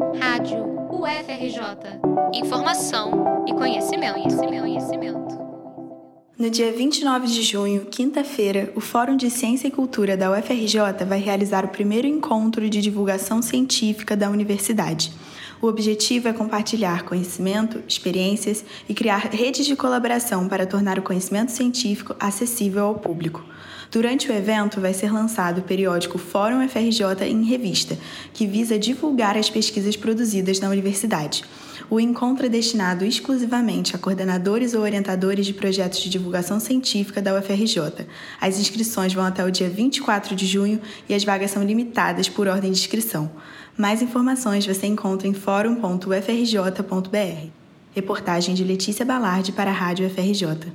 Rádio UFRJ. Informação e conhecimento, conhecimento, conhecimento. No dia 29 de junho, quinta-feira, o Fórum de Ciência e Cultura da UFRJ vai realizar o primeiro encontro de divulgação científica da universidade. O objetivo é compartilhar conhecimento, experiências e criar redes de colaboração para tornar o conhecimento científico acessível ao público. Durante o evento, vai ser lançado o periódico Fórum FRJ em Revista, que visa divulgar as pesquisas produzidas na universidade. O encontro é destinado exclusivamente a coordenadores ou orientadores de projetos de divulgação científica da UFRJ. As inscrições vão até o dia 24 de junho e as vagas são limitadas por ordem de inscrição. Mais informações você encontra em fórum.ufrj.br. Reportagem de Letícia Balardi para a Rádio UFRJ.